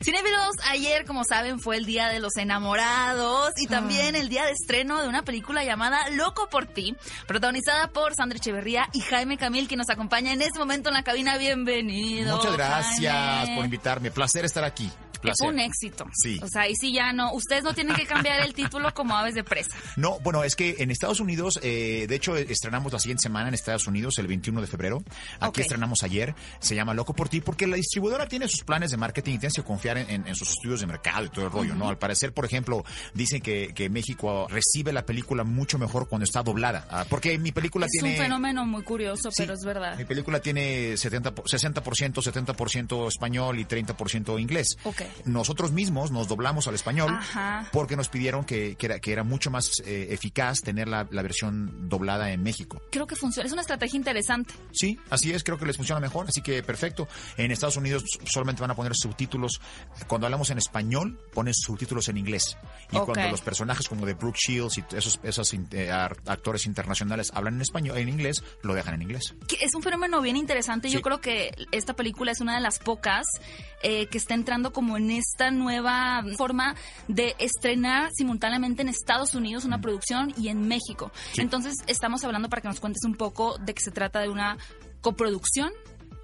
Cinefilos, ayer, como saben, fue el Día de los Enamorados y también el día de estreno de una película llamada Loco por ti, protagonizada por Sandra Echeverría y Jaime Camil, que nos acompaña en este momento en la cabina. Bienvenido. Muchas gracias Jaime. por invitarme. Placer estar aquí. Placer. fue un éxito. Sí. O sea, y sí ya no, ustedes no tienen que cambiar el título como aves de presa. No, bueno, es que en Estados Unidos, eh, de hecho, estrenamos la siguiente semana en Estados Unidos, el 21 de febrero. Aquí estrenamos ayer. Se llama Loco por ti, porque la distribuidora tiene sus planes de marketing y tienes que confiar en, en- en sus estudios de mercado y todo el rollo, ¿no? Al parecer, por ejemplo, dicen que, que México recibe la película mucho mejor cuando está doblada. Ah, porque mi película Es tiene. un fenómeno muy curioso, Sí, pero es verdad. Mi película tiene 70, po- 60%, 70% español y 30% inglés. Ok. Nosotros mismos nos doblamos al español Ajá. porque nos pidieron que, que era, que era mucho más eh, eficaz tener la, la versión doblada en México. Creo que funciona. Es una estrategia interesante. Sí, así es, creo que les funciona mejor, así que perfecto. En Estados Unidos solamente van a poner subtítulos. Cuando hablamos en español, ponen subtítulos en inglés. Y Ok. cuando los personajes como de Brooke Shields y esos, esos eh, actores internacionales hablan en español, en inglés, lo dejan en inglés. es un fenómeno bien interesante. Yo Sí. creo que esta película es una de las pocas eh, que está entrando como en esta nueva forma de estrenar simultáneamente en Estados Unidos una producción y en México. Sí. Entonces estamos hablando para que nos cuentes un poco de que se trata de una coproducción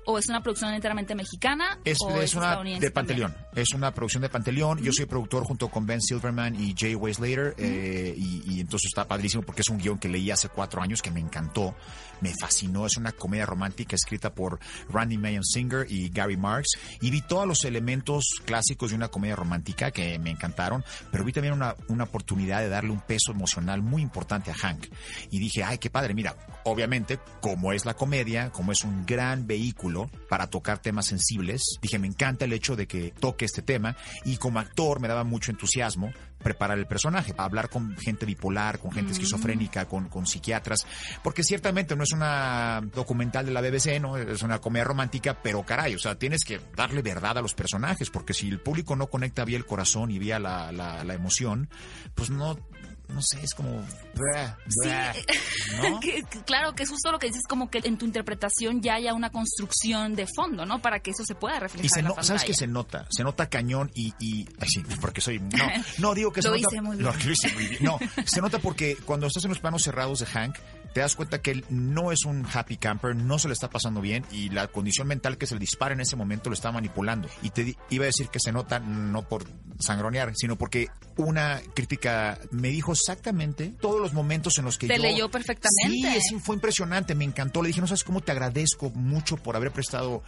o es una producción enteramente mexicana Es, o es una estadounidense de Panteleón. Es una producción de Panteleón. Yo soy productor junto con Ben Silverman y Jay Weislater. eh, y, y entonces está padrísimo porque es un guion que leí hace cuatro años que me encantó. Me fascinó. Es una comedia romántica escrita por Randy Mayen Singer y Gary Marks. Y vi todos los elementos clásicos de una comedia romántica que me encantaron. Pero vi también una, una oportunidad de darle un peso emocional muy importante a Hank. Y dije, ay, qué padre. Mira, obviamente, como es la comedia, como es un gran vehículo para tocar temas sensibles, dije, me encanta el hecho de que toque este tema y como actor me daba mucho entusiasmo preparar el personaje, hablar con gente bipolar, con gente esquizofrénica, con, con psiquiatras, porque ciertamente no es una documental de la BBC, ¿no? Es una comedia romántica, pero caray, o sea, tienes que darle verdad a los personajes, porque si el público no conecta vía el corazón y vía la, la, la emoción, pues no, no sé, es como... bleh, bleh, ¿no? Que- que- claro, que es justo lo que dices, como que en tu interpretación ya haya una construcción de fondo, ¿no? Para que eso se pueda reflejar Y se en la no, ¿sabes pantalla. se nota? Se nota cañón y, y ay, sí, porque soy no, no digo que se Lo nota hice muy bien. lo hice muy bien. No, se nota porque cuando estás en los planos cerrados de Hank, te das cuenta que él no es un happy camper, no se le está pasando bien y la condición mental que se le dispara en ese momento lo está manipulando. Y te iba a decir que se nota no por sangronear, sino porque una crítica me dijo exactamente todos los momentos en los que Te yo leyó perfectamente. Sí, es- fue impresionante, me encantó. Le dije, no sabes cómo te agradezco mucho por haber prestado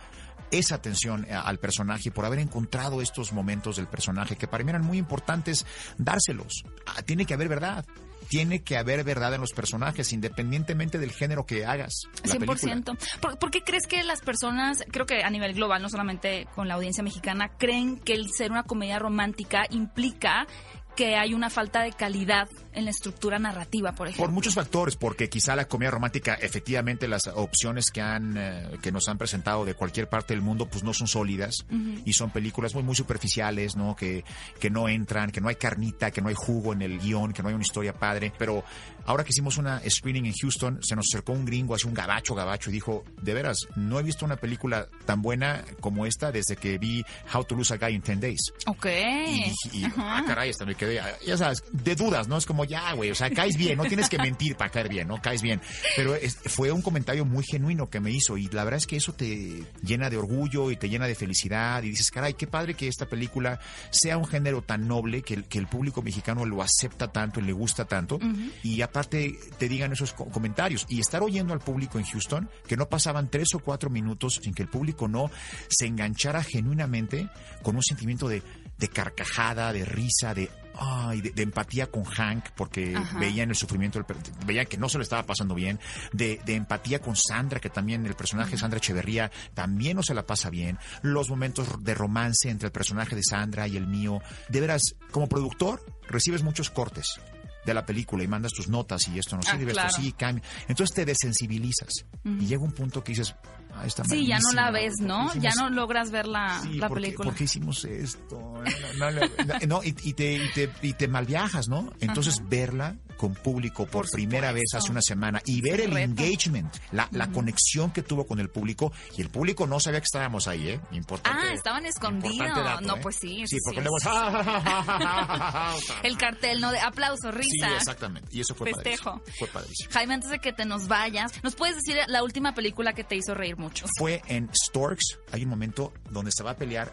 esa atención a- al personaje, por haber encontrado estos momentos del personaje que para mí eran muy importantes dárselos. Ah, tiene que haber verdad. Tiene que haber verdad en los personajes, independientemente del género que hagas. La película. 100%. ¿Por, por qué crees que las personas, creo que a nivel global, no solamente con la audiencia mexicana, creen que el ser una comedia romántica implica que hay una falta de calidad en la estructura narrativa, por ejemplo? Por muchos factores, porque quizá la comedia romántica, efectivamente, las opciones que han eh, que nos han presentado de cualquier parte del mundo, pues no son sólidas y son películas muy muy superficiales, ¿no? Que que no entran, que no hay carnita, que no hay jugo en el guion, que no hay una historia padre. Pero ahora que hicimos una screening en Houston, se nos acercó un gringo, así un gabacho gabacho, y dijo, de veras, no he visto una película tan buena como esta desde que vi How to Lose a Guy in 10 Days. Ok. Y, y, ah, caray, hasta me quedé, ah, ya sabes, de dudas, ¿no? Es como, ya, güey, o sea, caes bien, no tienes que mentir para caer bien, ¿no? Caes bien. Pero es- fue un comentario muy genuino que me hizo y la verdad es que eso te llena de orgullo y te llena de felicidad y dices, caray, qué padre que esta película sea un género tan noble que el, que el público mexicano lo acepta tanto y le gusta tanto y aparte te digan esos co- comentarios y estar oyendo al público en Houston que no pasaban tres o cuatro minutos sin que el público no se enganchara genuinamente con un sentimiento de, de carcajada, de risa, de ay, de, de empatía con Hank, porque Ajá. veían el sufrimiento, veían que no se le estaba pasando bien, de, de empatía con Sandra, que también el personaje Sandra Echeverría también no se la pasa bien, los momentos de romance entre el personaje de Sandra y el mío, de veras, como productor, recibes muchos cortes. De la película y mandas tus notas y esto no Ah, sirve, claro. esto sí, cambia. Entonces te desensibilizas y llega un punto que dices, ah, está Sí, ya no la ves, ¿no? ¿por qué Ya hicimos- no logras ver la, Sí, la ¿por qué- película. ¿Por qué hicimos esto? No, no, no, no, y, y te, y, te, y te malviajas, ¿no? Entonces verla con público por, Por primera vez hace una semana y ver el reto. engagement, la, la conexión que tuvo con el público y el público no sabía que estábamos ahí, ¿eh? Importante. Ah, estaban escondidos. dato, no, ¿eh? pues sí. Sí, porque sí, luego... sí. El cartel, ¿no? De aplauso, Sí, risa. exactamente. Y eso fue Festejo. padrísimo. Fue padrísimo. Jaime, antes de que te nos vayas, ¿nos puedes decir la última película que te hizo reír mucho? Fue en Storks, hay un momento donde se va a pelear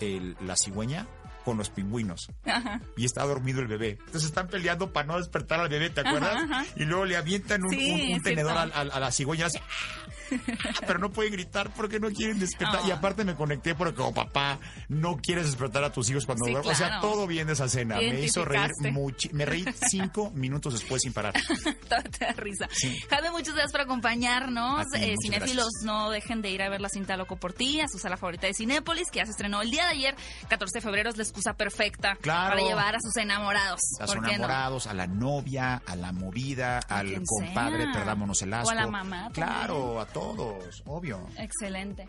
el- la cigüeña con los pingüinos. Ajá. y está dormido el bebé. Entonces están peleando para no despertar al bebé, ¿te acuerdas? ajá. Y luego le avientan un, Sí, un- un es tenedor al- al- a, la cigüeña. Así, ¡ah! pero no pueden gritar porque no quieren despertar. Ah. Y aparte me conecté porque como papá no quieres despertar a tus hijos cuando Sí, duermen. O sea, todo bien de esa cena. Me hizo reír mucho. Me reí cinco minutos después sin parar. Todavía te da risa. Jaime, muchas gracias por acompañarnos. A ti, Eh, cinéfilos, gracias. no dejen de ir a ver la cinta Loco por ti, a su sala favorita de Cinépolis, que ya se estrenó el día de ayer, 14 de febrero, es la excusa perfecta Claro. para llevar a sus enamorados. A ¿Por sus no? enamorados, a la novia, a la movida, al compadre, sea. perdámonos el asco. O a la mamá también. Claro, a todos, obvio. Excelente.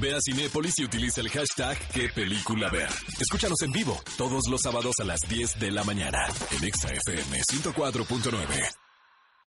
Ve a Cinépolis y utiliza el hashtag qué película ver. Escúchanos en vivo todos los sábados a las 10 de la mañana en Exa FM 104.9.